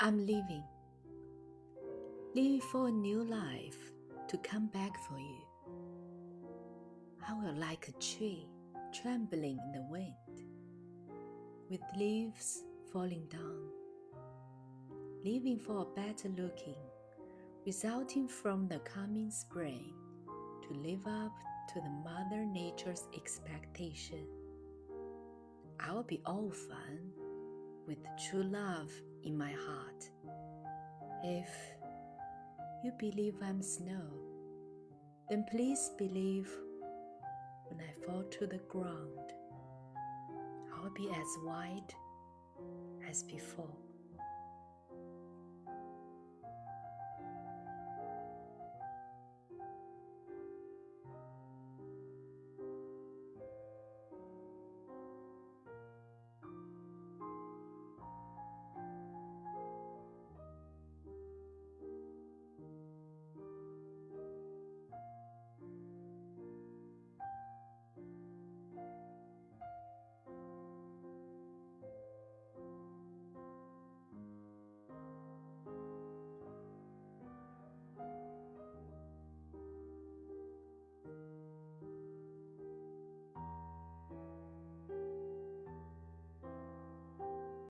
I'm leaving. Leaving for a new life to come back for you. I will like a tree trembling in the wind, with leaves falling down, leaving for a better looking, resulting from the coming spring, to live up to the Mother Nature's expectation. I will be all fun with true love in my heart. If you believe I'm snow, then please believe when I fall to the ground, I'll be as white as before.